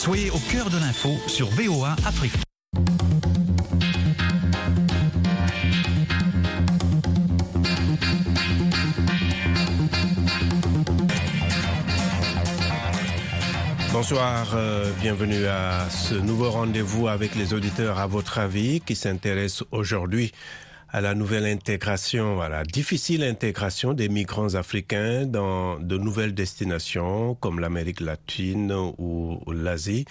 Soyez au cœur de l'info sur VOA Afrique. Bonsoir, euh, bienvenue à ce nouveau rendez-vous avec les auditeurs à votre avis qui s'intéresse aujourd'hui à la nouvelle intégration, à la difficile intégration des migrants africains dans de nouvelles destinations comme l'Amérique latine ou, l'Asie.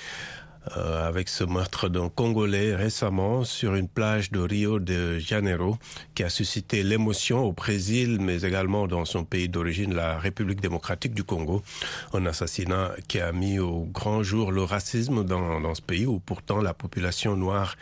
Euh, avec ce meurtre d'un Congolais récemment sur une plage de Rio de Janeiro qui a suscité l'émotion au Brésil mais également dans son pays d'origine, la République démocratique du Congo. Un assassinat qui a mis au grand jour le racisme dans ce pays où pourtant la population noire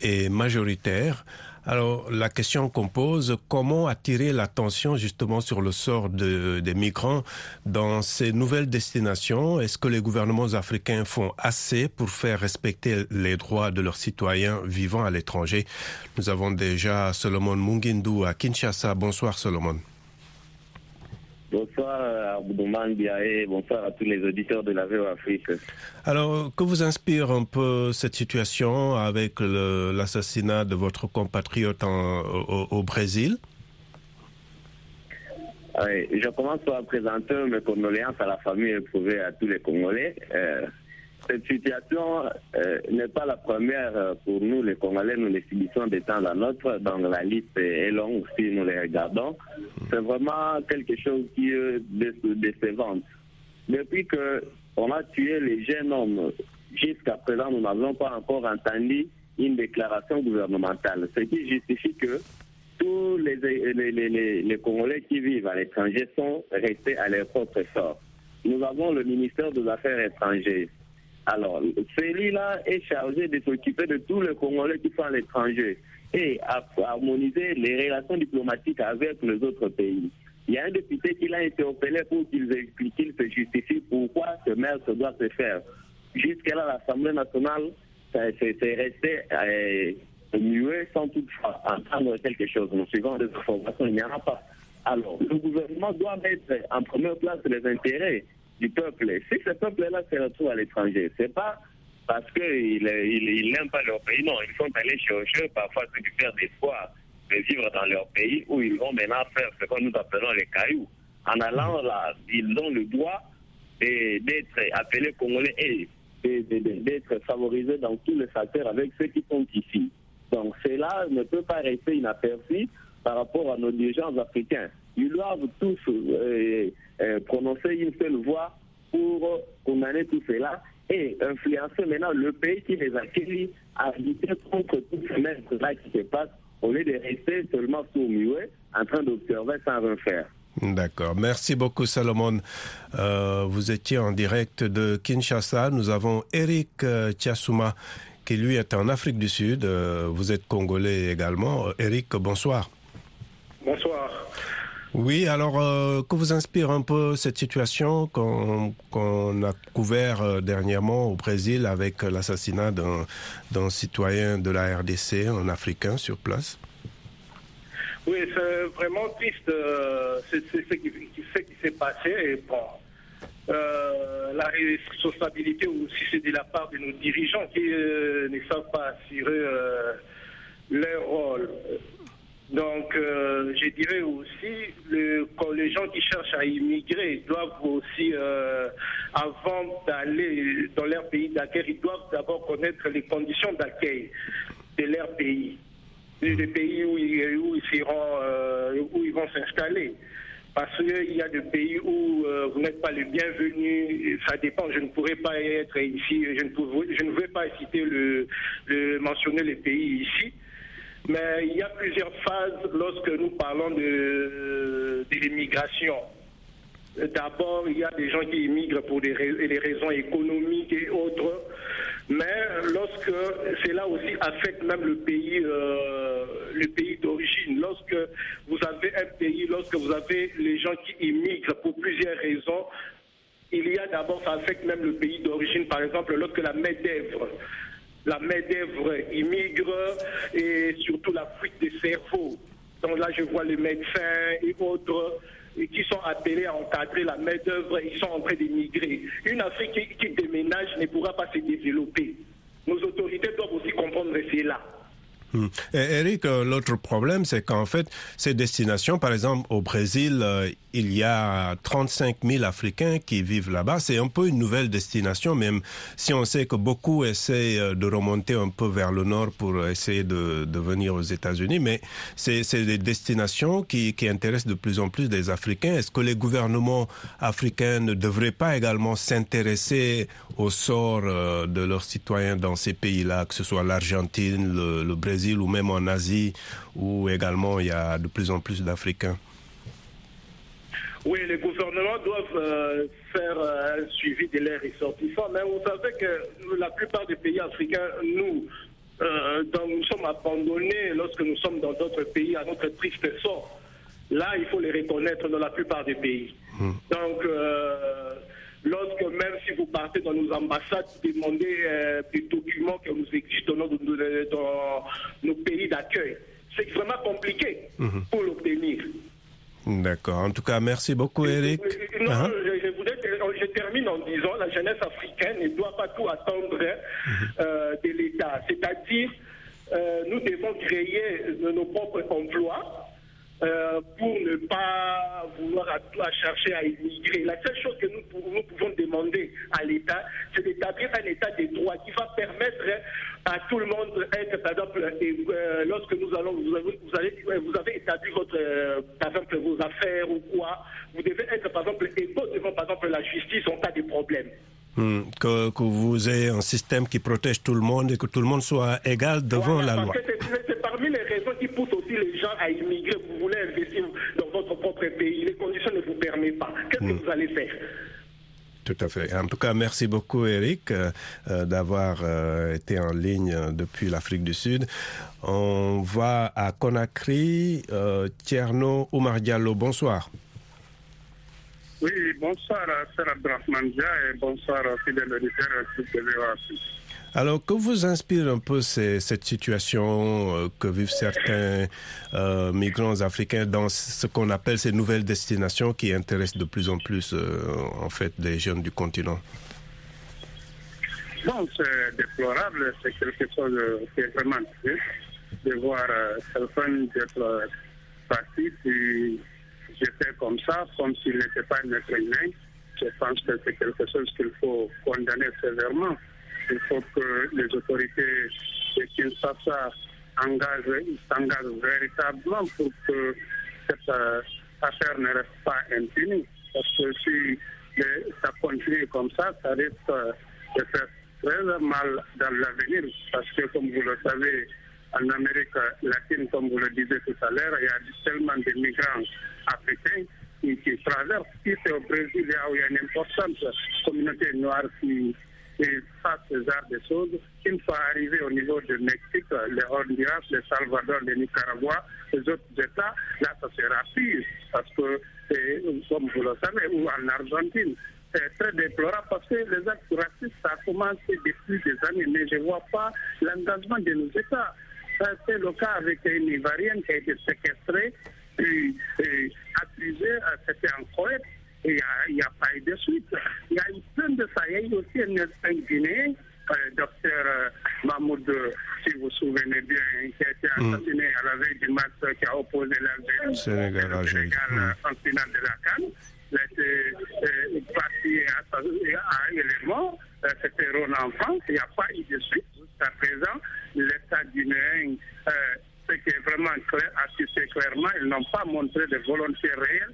est majoritaire. Alors, la question qu'on pose, comment attirer l'attention justement sur le sort de, des migrants dans ces nouvelles destinations? Est-ce que les gouvernements africains font assez pour faire respecter les droits de leurs citoyens vivant à l'étranger? Nous avons déjà Solomon Mungindu à Kinshasa. Bonsoir Solomon. Bonsoir Aboudouman Biaé, bonsoir à tous les auditeurs de la VO Afrique. Alors, que vous inspire un peu cette situation avec l'assassinat de votre compatriote au, Brésil? Je commence par présenter mes condoléances à la famille éprouvée à tous les Congolais. Euh, cette situation euh, n'est pas la première euh, pour nous, les Congolais. Nous les subissons des temps la nôtre. Donc la liste est longue si nous les regardons. C'est vraiment quelque chose qui est décevant. Depuis qu'on a tué les jeunes hommes, jusqu'à présent, nous n'avons pas encore entendu une déclaration gouvernementale. Ce qui justifie que tous les, les Congolais qui vivent à l'étranger sont restés à leur propre sort. Nous avons le ministère des Affaires étrangères alors, celui-là est chargé de s'occuper de tous les Congolais qui sont à l'étranger et à harmoniser les relations diplomatiques avec les autres pays. Il y a un député qui l'a interpellé pour qu'il explique, qu'il se justifie pourquoi ce se doit se faire. Jusqu'à là, l'Assemblée nationale c'est resté euh, sans toutefois entendre quelque chose. Nous suivons des informations, il n'y en a pas. Alors, le gouvernement doit mettre en première place les intérêts du peuple. Si ce peuple-là se retrouve à l'étranger, c'est pas parce qu'ils ils, n'aiment pas leur pays, non, ils sont allés chercher parfois ce qui faire d'espoir de vivre dans leur pays où ils vont maintenant faire ce que nous appelons les cailloux. En allant là, ils ont le droit d'être appelés Congolais et d'être favorisés dans tous les facteurs avec ceux qui sont ici. Donc cela ne peut pas rester inaperçu par rapport à nos dirigeants africains. Ils doivent tous euh, euh, prononcer une seule voix pour condamner tout cela et influencer maintenant le pays qui les accueille à lutter contre tout ce qui se passe au lieu de rester seulement sous muet en train d'observer sans rien faire. D'accord. Merci beaucoup, Salomon. Euh, vous étiez en direct de Kinshasa. Nous avons Eric Tiasuma, qui lui est en Afrique du Sud. vous êtes congolais également. Eric, bonsoir. Bonsoir. Oui, alors euh, que vous inspire un peu cette situation qu'on a couvert euh, dernièrement au Brésil avec l'assassinat d'un citoyen de la RDC, un Africain sur place? Oui, c'est vraiment triste euh, ce qui, s'est passé. Et bon, la responsabilité aussi, c'est de la part de nos dirigeants qui ne savent pas assurer leur rôle. Donc, euh, je dirais aussi, le, les gens qui cherchent à immigrer doivent aussi, euh, avant d'aller dans leur pays d'accueil, ils doivent d'abord connaître les conditions d'accueil de leur pays, des pays où ils, ils, euh, où ils vont s'installer. Parce qu'il y a des pays où vous n'êtes pas le bienvenu, ça dépend, je ne pourrais pas être ici, je ne, je ne vais pas citer le, le mentionner les pays ici. Mais il y a plusieurs phases lorsque nous parlons de, de l'immigration. D'abord, il y a des gens qui immigrent pour des, raisons économiques et autres. Mais lorsque cela aussi affecte même le pays, euh, pays d'origine, lorsque vous avez un pays, lorsque vous avez les gens qui immigrent pour plusieurs raisons, il y a d'abord, ça affecte même le pays d'origine. Par exemple, lorsque la main la main-d'œuvre immigre et surtout la fuite des cerveaux. Donc là, je vois les médecins et autres et qui sont appelés à encadrer la main-d'œuvre, ils sont en train d'émigrer. Une Afrique qui, qui déménage ne pourra pas se développer. Nos autorités doivent aussi comprendre cela. Hmm. Et Eric, euh, l'autre problème, c'est qu'en fait, ces destinations, par exemple au Brésil, euh, il y a 35 000 Africains qui vivent là-bas. C'est un peu une nouvelle destination, même si on sait que beaucoup essaient euh, de remonter un peu vers le nord pour essayer de, venir aux États-Unis. Mais c'est des destinations qui, intéressent de plus en plus des Africains. Est-ce que les gouvernements africains ne devraient pas également s'intéresser au sort de leurs citoyens dans ces pays-là, que ce soit l'Argentine, le Brésil? Ou même en Asie, où également il y a de plus en plus d'Africains Oui, les gouvernements doivent euh, faire euh, un suivi de leurs ressortissants, mais vous savez que la plupart des pays africains, nous, euh, donc nous sommes abandonnés lorsque nous sommes dans d'autres pays à notre triste sort. Là, il faut les reconnaître dans la plupart des pays. Mmh. Donc, lorsque même si vous partez dans nos ambassades, demandez euh, des documents que nous existent dans, nos pays d'accueil. C'est vraiment compliqué -hmm. pour l'obtenir. D'accord. En tout cas, merci beaucoup, Eric. Non, uh -huh. je, je, voudrais, je, termine en disant la jeunesse africaine ne doit pas tout attendre mm -hmm. euh, de l'État. C'est-à-dire, euh, nous devons créer nos propres emplois euh, ne pas vouloir à, à, chercher à immigrer. La seule chose que nous, nous pouvons demander à l'État, c'est d'établir un État des droits qui va permettre à tout le monde d'être, par exemple, et, euh, lorsque nous allons, vous avez, vous, avez, vous avez établi votre, euh, par exemple, vos affaires ou quoi, vous devez être, par exemple, égaux devant, par exemple, la justice en cas de problème. Mmh, que, que, vous ayez un système qui protège tout le monde et que tout le monde soit égal devant voilà, la loi. C'est parmi les raisons qui poussent aussi les gens à immigrer. Vous voulez investir dans votre propre pays, les conditions ne vous permettent pas. Qu'est-ce mmh. que vous allez faire tout à fait. En tout cas, merci beaucoup, Eric, euh, d'avoir euh, été en ligne depuis l'Afrique du Sud. On va à Conakry. Euh, Tierno Oumar Diallo, bonsoir. Oui, bonsoir, Sir Abdrahman et bonsoir, fidèle auditeur de. Alors, que vous inspire un peu ces, cette situation euh, que vivent certains euh, migrants africains dans ce qu'on appelle ces nouvelles destinations qui intéressent de plus en plus, euh, en fait, les jeunes du continent? Bon, c'est déplorable, c'est quelque chose qui est vraiment triste de voir certains d'être partis puis j'étais comme ça, comme s'il n'était pas un. Je pense que c'est quelque chose qu'il faut condamner sévèrement. Il faut que les autorités de Kinshasa s'engagent véritablement pour que cette euh, affaire ne reste pas impunie. Parce que si ça continue comme ça, ça risque de faire très mal dans l'avenir. Parce que, comme vous le savez, en Amérique latine, comme vous le disiez tout à l'heure, il y a tellement de migrants africains qui, traversent. Si c'est au Brésil, il y a une importante communauté noire qui fasse ce genre de choses, une fois arrivé au niveau du Mexique, le Honduras, le Salvador, le Nicaragua, les autres États, là, ça sera pire. Parce que, comme vous le savez, ou en Argentine, c'est très déplorable parce que les actes racistes, ça a commencé depuis des années, mais je ne vois pas l'engagement de nos États. C'est le cas avec une Ivoirienne qui a été séquestrée, puis accusée, c'était en Corée, et il n'y a, a, pas eu de suite. Il y a eu plein de ça. Il y a eu aussi un, un Guinéen, euh, docteur euh, Mahmoud, si vous vous souvenez bien, qui a été assassiné mm. à la veille du match qui a opposé l'Algérie Sénégal, Sénégal en finale de la Cannes. Il a été euh, parti à, à élément. C'était Ron Enfant. Il n'y a pas eu de suite jusqu'à présent. L'État guinéen, ce qui est vraiment clair, affiché clairement, ils n'ont pas montré de volonté réelle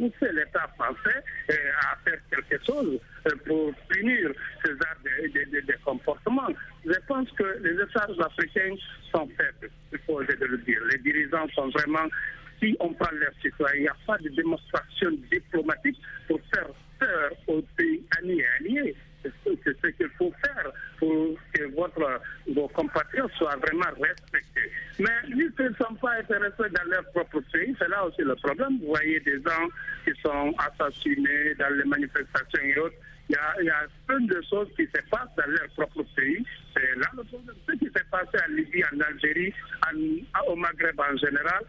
pousser l'État français à faire quelque chose pour punir ce genre de, de, de, comportements. Je pense que les États africains sont faibles, il faut le dire. Les dirigeants sont vraiment, si on prend leurs citoyens, il n'y a pas de démonstration diplomatique pour faire peur aux pays alliés. C'est ce qu'il faut faire pour que votre, vos compatriotes soient vraiment respectés. Mais ils ne sont pas intéressés dans leur propre pays, c'est là aussi le problème. Vous voyez des gens qui sont assassinés dans les manifestations et autres. Il y, a, plein de choses qui se passent dans leur propre pays. C'est là le problème. Ce qui s'est passé en Libye, en Algérie, au Maghreb en général,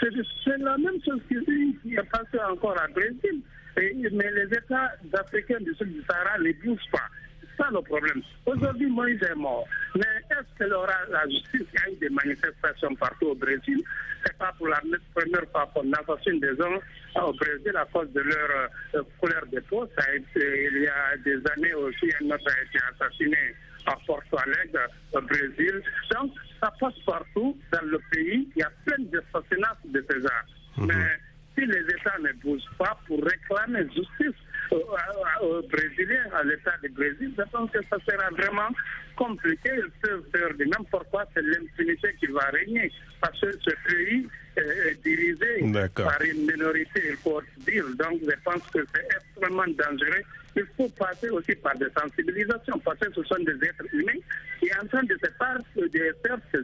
C'est la même chose qui est passé encore à Brésil. Mais les États africains du sud du Sahara ne bougent pas. C'est ça le problème. Aujourd'hui, Moïse est mort. Mais est-ce qu'il aura la justice Il y a eu des manifestations partout au Brésil? C'est pas pour la première fois qu'on assassine des gens au Brésil à cause de leur euh, couleur de peau. Ça a été, il y a des années aussi, un autre a été assassiné à Porto Alegre, au Brésil. Donc, ça passe partout dans le pays. Il y a plein d'assassinats de ces arts. Mhm. Mais si les États ne bougent pas pour réclamer justice aux, Brésiliens, à l'État du Brésil, je pense que ça sera vraiment compliqué. Ils peuvent faire de n'importe quoi, c'est l'impunité qui va régner. Parce que ce pays est dirigé par une minorité, il faut dire. Donc je pense que c'est extrêmement dangereux. Il faut passer aussi par des sensibilisations, parce que ce sont des êtres humains qui sont en train de, se faire, de faire ce,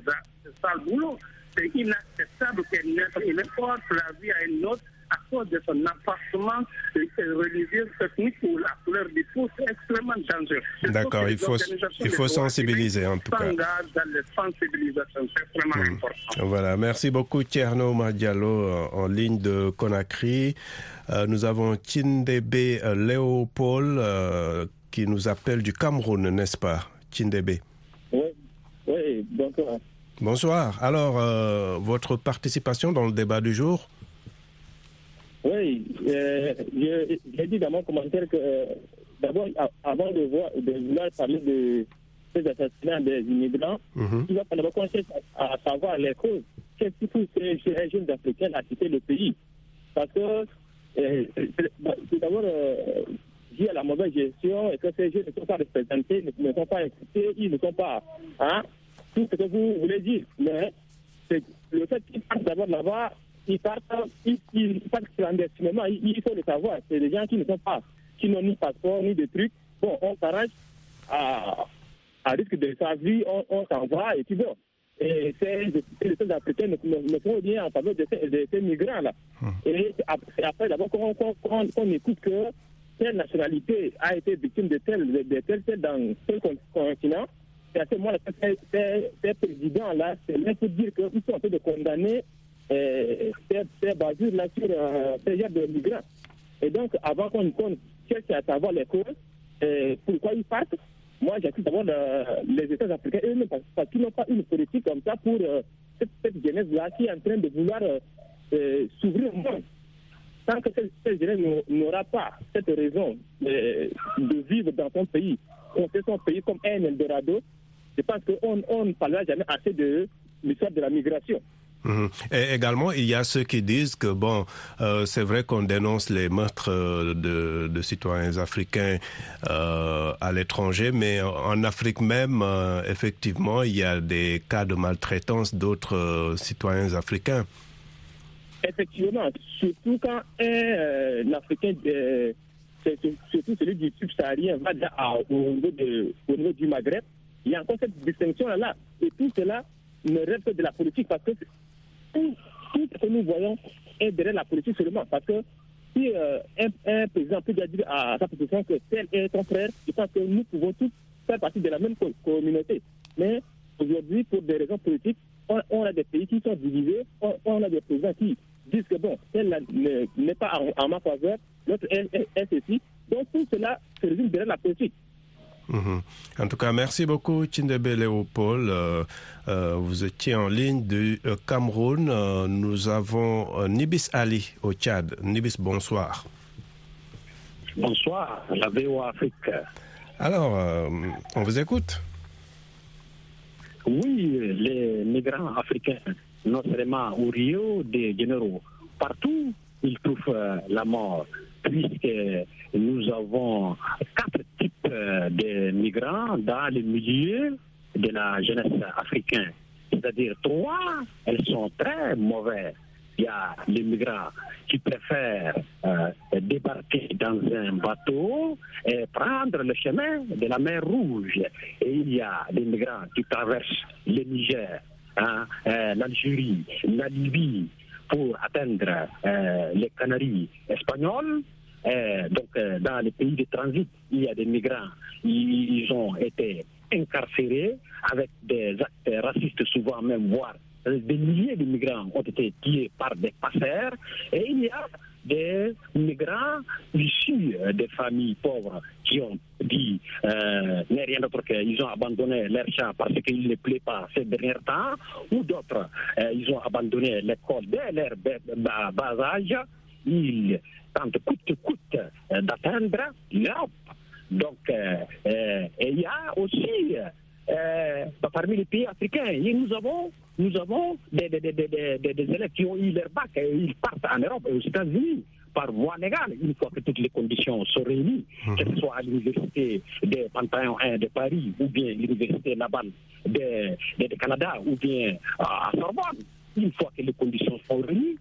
sale boulot. C'est inacceptable qu'un être humain porte la vie à une autre à cause de son appartement religieux, technique ou la couleur du peau, c'est extrêmement dangereux. D'accord, il faut, il faut sensibiliser en tout cas. Dans les sensibilisations, c'est vraiment hmm. important. Voilà, merci beaucoup Tierno Madialo euh, en ligne de Conakry. Euh, nous avons Tindebe euh, Léopold qui nous appelle du Cameroun, n'est-ce pas, Tindebe? Oui, oui, bonsoir. Bonsoir. Alors, votre participation dans le débat du jour? Oui, euh, j'ai dit dans mon commentaire que euh, d'abord, avant de, voir, de vouloir parler de ces assassinats des immigrants, mhm. il va d'abord commencer à, savoir les causes. Qu'est-ce qui pousse ces jeunes Africains à quitter le pays? Parce que euh, c'est d'abord à la mauvaise gestion et que ces jeunes ne sont pas représentés, ne, sont pas écoutés, ils ne sont pas. Hein, tout ce que vous voulez dire. Mais le fait qu'ils partent d'abord là-bas, ils partent, ils, partent clandestinement, il, faut le savoir. C'est des gens qui ne sont pas, qui n'ont ni passeport, ni de trucs. Bon, on s'arrange à, à, risque de sa vie, on, on s'en va et puis bon. Et c'est les États africains ne, font rien en faveur de ces, migrants-là. Hum. Et après, d'abord, qu'on écoute que telle nationalité a été victime de tel, de tel, tel dans tel continent, que ces présidents-là, c'est même pour dire qu'ils sont en train de condamner euh, c'est basé là sur euh, de migrants. Et donc, avant qu'on cherche à savoir les causes, euh, pourquoi ils partent, moi j'accuse d'abord les États africains eux-mêmes parce, qu'ils n'ont pas une politique comme ça pour cette, cette jeunesse-là qui est en train de vouloir s'ouvrir au monde. Tant que cette, jeunesse n'aura pas cette raison de vivre dans son pays, fait son pays comme un Eldorado, je pense qu'on on ne parlera jamais assez de l'histoire de la migration. Mhm. Et également, il y a ceux qui disent que bon, euh, c'est vrai qu'on dénonce les meurtres euh, de, de citoyens africains euh, à l'étranger, mais en Afrique même, euh, effectivement, il y a des cas de maltraitance d'autres citoyens africains. Effectivement, surtout quand un Africain, surtout celui du subsaharien, va au, niveau de, au niveau du Maghreb, il y a encore cette distinction-là. Et tout cela ne reste que de la politique parce que tout, ce que nous voyons est derrière la politique seulement. Parce que si euh, un, président peut dire à sa position que tel est son frère, je pense que nous pouvons tous faire partie de la même communauté. Mais aujourd'hui, pour des raisons politiques, on, a des pays qui sont divisés, on, a des présidents qui disent que bon, tel n'est pas en, ma faveur, l'autre est, est, ceci. Donc tout cela se résume derrière la politique. Mhm. En tout cas, merci beaucoup, Tindebe Léopold. Euh, euh, vous étiez en ligne du euh, Cameroun. nous avons Nibis Ali au Tchad. Nibis, bonsoir. Bonsoir, la VO Afrique. Alors, on vous écoute. Oui, les migrants africains, non seulement au Rio de Janeiro, partout, ils trouvent la mort puisque nous avons quatre types de migrants dans les milieux de la jeunesse africaine. C'est-à-dire trois, elles sont très mauvaises. Il y a les migrants qui préfèrent euh, débarquer dans un bateau et prendre le chemin de la mer Rouge. Et il y a des migrants qui traversent le Niger, hein, euh, l'Algérie, la Libye pour atteindre euh, les Canaries espagnoles euh, donc, euh, dans les pays de transit, il y a des migrants. Ils, ont été incarcérés avec des actes racistes, souvent même, voire des milliers de migrants ont été tués par des passeurs. Et il y a des migrants issus des familles pauvres qui ont dit euh, rien d'autre qu'ils ont abandonné leur champ parce qu'il ne plaît pas ces derniers temps, ou d'autres, euh, ils ont abandonné l'école dès leur bas âge. Ils tentent coûte que coûte euh, d'atteindre l'Europe. Donc, euh, il y a aussi parmi les pays africains, et nous avons nous avons des, des, des, des, élèves qui ont eu leur bac et ils partent en Europe et aux États-Unis par voie légale, une fois que toutes les conditions sont réunies, mhm. que ce soit à l'université de Panthéon 1 de Paris, ou bien l'université Laval de, de, Canada, ou bien à Sorbonne. Une fois que les conditions sont réunies,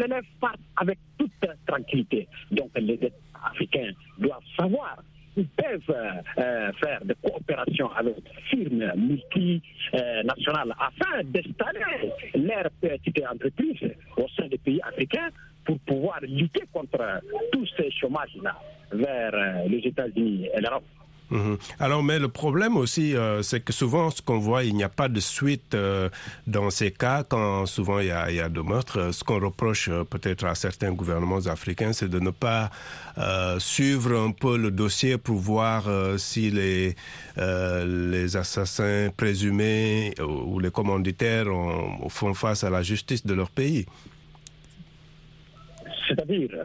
l'élève part avec toute tranquillité. Donc les Africains doivent savoir ils peuvent euh, faire des coopérations avec firmes multinationales afin d'installer leurs petites entreprises au sein des pays africains pour pouvoir lutter contre tous ces chômages-là vers euh, les États-Unis et l'Europe. Mhm. Alors, mais le problème aussi, euh, c'est que souvent, ce qu'on voit, il n'y a pas de suite euh, dans ces cas, quand souvent il y a, il y a de meurtres. Ce qu'on reproche euh, peut-être à certains gouvernements africains, c'est de ne pas suivre un peu le dossier pour voir si les, les assassins présumés ou les commanditaires font face à la justice de leur pays. C'est-à-dire?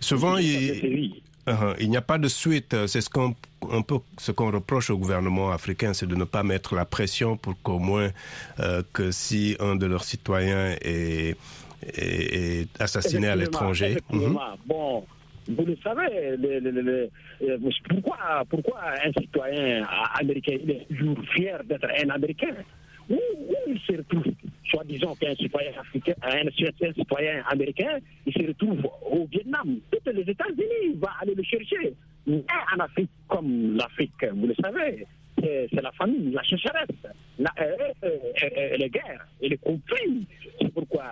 Souvent, il, Uh-huh. Il n'y a pas de suite. Euh, c'est ce qu'on un peu ce qu'on reproche au gouvernement africain, c'est de ne pas mettre la pression pour qu'au moins euh, que si un de leurs citoyens est, est, assassiné à l'étranger. Mm-hmm. Bon, vous le savez, le, euh, pourquoi, pourquoi un citoyen américain est toujours fier d'être un Américain? Où, il se retrouve, soi-disant qu'un citoyen africain, un, citoyen américain, il se retrouve au Vietnam. Tous les États-Unis vont aller le chercher. Mais en Afrique, comme l'Afrique, vous le savez, c'est la famille, la sécheresse, la, euh, euh, euh, les guerres et les conflits. C'est pourquoi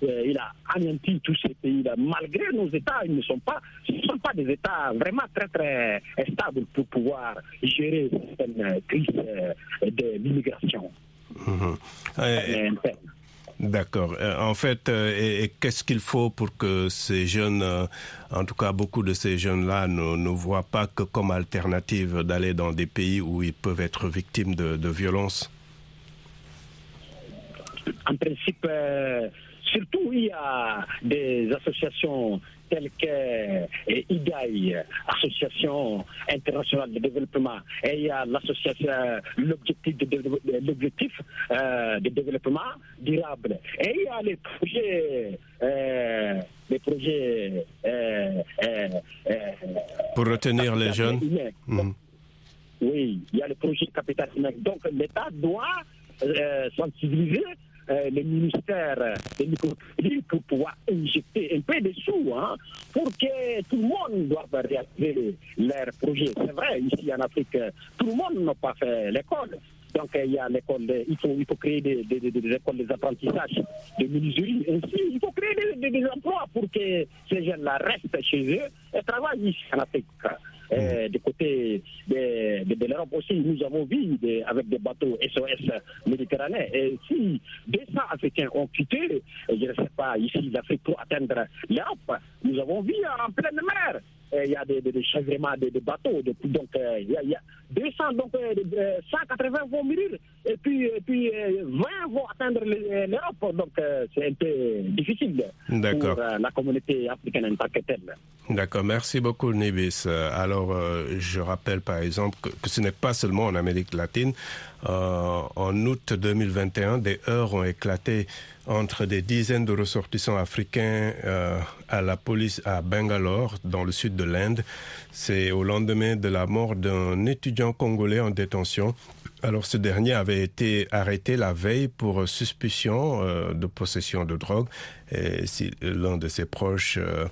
il a anéanti tous ces pays-là. Malgré nos États, ils ne sont pas, ce ne sont pas des États vraiment très très stables pour pouvoir gérer une crise de l'immigration. D'accord. Euh, en fait, euh, et, qu'est-ce qu'il faut pour que ces jeunes, euh, en tout cas beaucoup de ces jeunes-là, ne, ne voient pas que comme alternative d'aller dans des pays où ils peuvent être victimes de, de violences? En principe, surtout il y a des associations telles que IGAI, Association internationale de développement, et il y a l'association, l'objectif de, l'objectif euh, de développement durable. Et il y a les projets, euh, les projets euh, pour retenir les jeunes. Mhm. Oui, il y a le projet capital humain. Donc l'État doit sensibiliser euh, le ministère des microcrédits pour pouvoir injecter un peu de sous hein, pour que tout le monde doive réaliser leur projet. C'est vrai, ici en Afrique, tout le monde n'a pas fait l'école. Donc il y a l'école, il faut, il faut créer des, des, des, écoles des apprentissages de menuiserie. Ainsi, il faut créer des, emplois pour que ces jeunes-là restent chez eux et travaillent ici en Afrique. Euh, du côté de, de, l'Europe aussi, nous avons vu avec des bateaux SOS méditerranéens. Et si 200 Africains ont quitté, je ne sais pas, ici l'Afrique pour atteindre l'Europe, nous avons vu en pleine mer il y a des, des, des bateaux. donc, euh, il, y a, 200, donc 180 euh, vont mourir et puis, et puis 20 vont atteindre l'Europe. Donc, c'est un peu difficile pour la communauté africaine en tant que telle. D'accord, merci beaucoup Nibis. Alors, je rappelle par exemple que, que ce n'est pas seulement en Amérique latine. Euh, en août 2021, des heurts ont éclaté entre des dizaines de ressortissants africains euh, à la police à Bangalore, dans le sud de l'Inde. C'est au lendemain de la mort d'un étudiant congolais en détention. Alors ce dernier avait été arrêté la veille pour suspicion euh, de possession de drogue. Et si l'un de ses proches euh,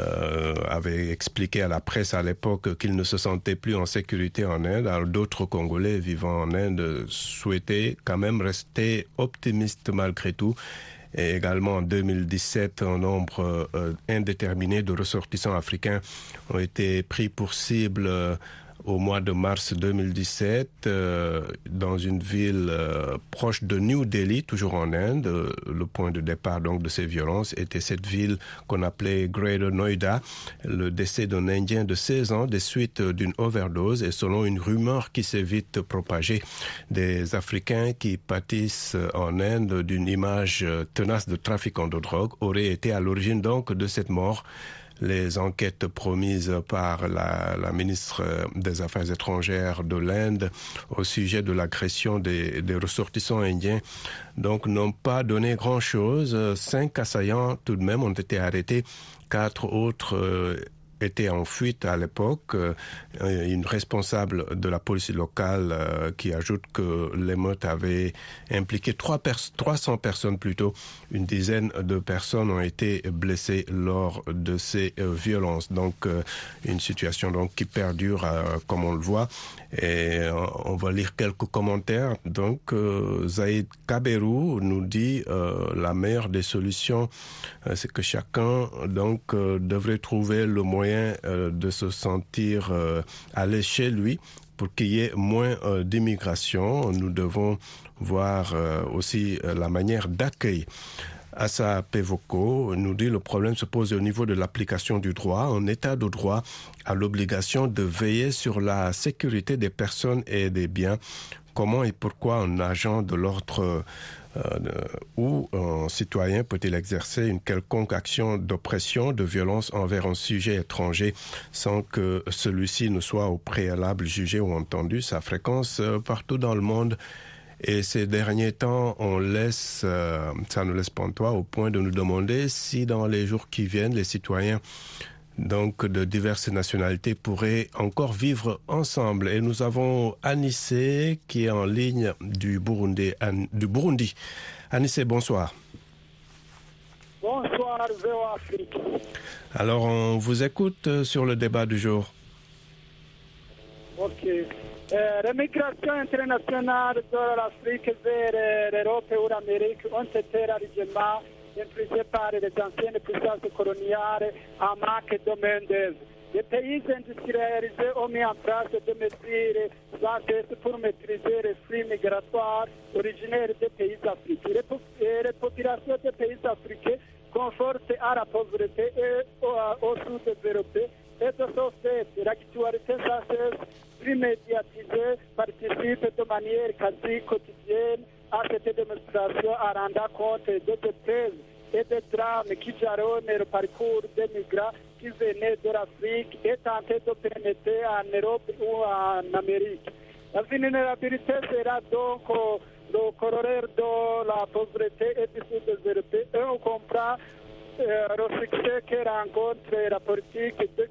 euh, avait expliqué à la presse à l'époque qu'il ne se sentait plus en sécurité en Inde. Alors d'autres Congolais vivant en Inde souhaitaient quand même rester optimistes malgré tout. Et également en 2017, un nombre euh, indéterminé de ressortissants africains ont été pris pour cible au mois de mars 2017 euh, dans une ville euh, proche de New Delhi, toujours en Inde. Le point de départ donc de ces violences était cette ville qu'on appelait Greater Noida. Le décès d'un Indien de 16 ans des suites d'une overdose et selon une rumeur qui s'est vite propagée, des Africains qui pâtissent en Inde d'une image tenace de trafiquants de drogue auraient été à l'origine donc de cette mort les enquêtes promises par la, ministre des Affaires étrangères de l'Inde au sujet de l'agression des, des, ressortissants indiens donc n'ont pas donné grand-chose. Cinq assaillants tout de même ont été arrêtés. Quatre autres euh, était en fuite à l'époque. Euh, une responsable de la police locale euh, qui ajoute que l'émeute avait impliqué 300 personnes plutôt. Une dizaine de personnes ont été blessées lors de ces euh, violences. Donc une situation donc qui perdure comme on le voit. Et on va lire quelques commentaires. Donc Zaïd Kaberou nous dit la meilleure des solutions, c'est que chacun donc devrait trouver le moyen euh, de se sentir euh, aller chez lui pour qu'il y ait moins euh, d'immigration. Nous devons voir aussi la manière d'accueil. Assa Pevoko nous dit le problème se pose au niveau de l'application du droit. Un État de droit a l'obligation de veiller sur la sécurité des personnes et des biens. Comment et pourquoi un agent de l'ordre où un citoyen peut-il exercer une quelconque action d'oppression, de violence envers un sujet étranger sans que celui-ci ne soit au préalable jugé ou entendu. Sa fréquence euh, partout dans le monde. Et ces derniers temps, on laisse, euh, ça nous laisse pantois au point de nous demander si dans les jours qui viennent, les citoyens donc de diverses nationalités pourraient encore vivre ensemble. Et nous avons Anissé qui est en ligne du Burundi. Du Burundi. Anissé, bonsoir. Bonsoir, Véo Afrique. Alors, on vous écoute sur le débat du jour. Ok. Euh, la migration internationale de l'Afrique vers l'Europe ou l'Amérique ont été largement infligé par les anciennes puissances coloniales en manque de main-d'œuvre. Les pays industrialisés ont mis en place des mesures sans cesse pour maîtriser les flux migratoires originaires des pays africains. Les, les populations des pays africains confrontées à la pauvreté et au, au sous-développé et de ce fait, l'actualité sans cesse plus médiatisée participe de manière quasi quotidienne à cette démonstration en rendant compte des détresse et des drames qui jalonnent le parcours des migrants qui venaient de l'Afrique et tentaient de pénétrer en Europe ou en Amérique. La vulnérabilité sera donc le corollaire de la pauvreté et du sous-développé et on comprend euh, le succès que rencontre la politique de,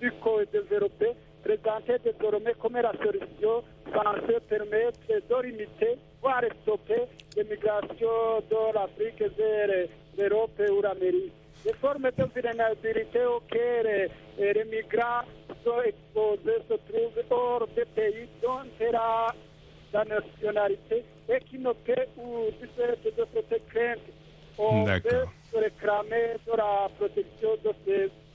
du co-développé présentée désormais comme la solution censée permettre de limiter, voire stopper l'immigration de l'Afrique vers l'Europe ou l'Amérique. Les formes de vulnérabilité auxquelles les migrants sont exposés se trouvent hors des pays dont sera la nationalité et qui ne peut ou du fait de cette crainte, on peut réclamer de la protection de ces, de ces pays.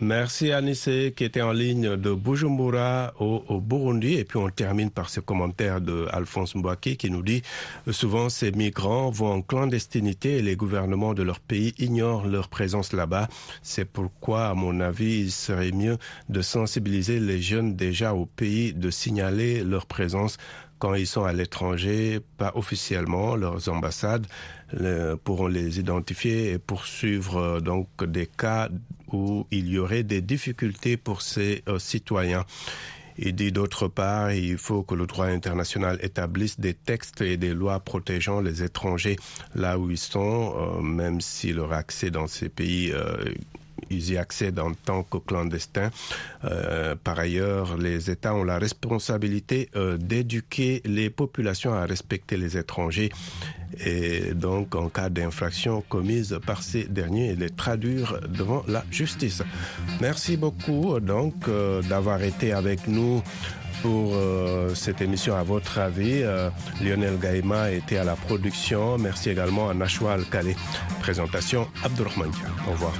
Merci, Anissé qui était en ligne de Bujumbura au, Burundi. Et puis on termine par ce commentaire de Alphonse Mbouaki qui nous dit souvent ces migrants vont en clandestinité et les gouvernements de leur pays ignorent leur présence là-bas. C'est pourquoi, à mon avis, il serait mieux de sensibiliser les jeunes déjà au pays, de signaler leur présence quand ils sont à l'étranger, pas officiellement, leurs ambassades le, pourront les identifier et poursuivre euh, donc des cas où il y aurait des difficultés pour ces euh, citoyens. Il dit d'autre part, il faut que le droit international établisse des textes et des lois protégeant les étrangers là où ils sont, euh, même si leur accès dans ces pays euh, ils y accèdent en tant que clandestins. Euh, par ailleurs, les États ont la responsabilité euh, d'éduquer les populations à respecter les étrangers et donc en cas d'infraction commise par ces derniers, les traduire devant la justice. Merci beaucoup donc euh, d'avoir été avec nous pour euh, cette émission à votre avis. Euh, Lionel Gaïma était à la production. Merci également à Nashwa Al-Khalé. Présentation Abdurrahman Au revoir.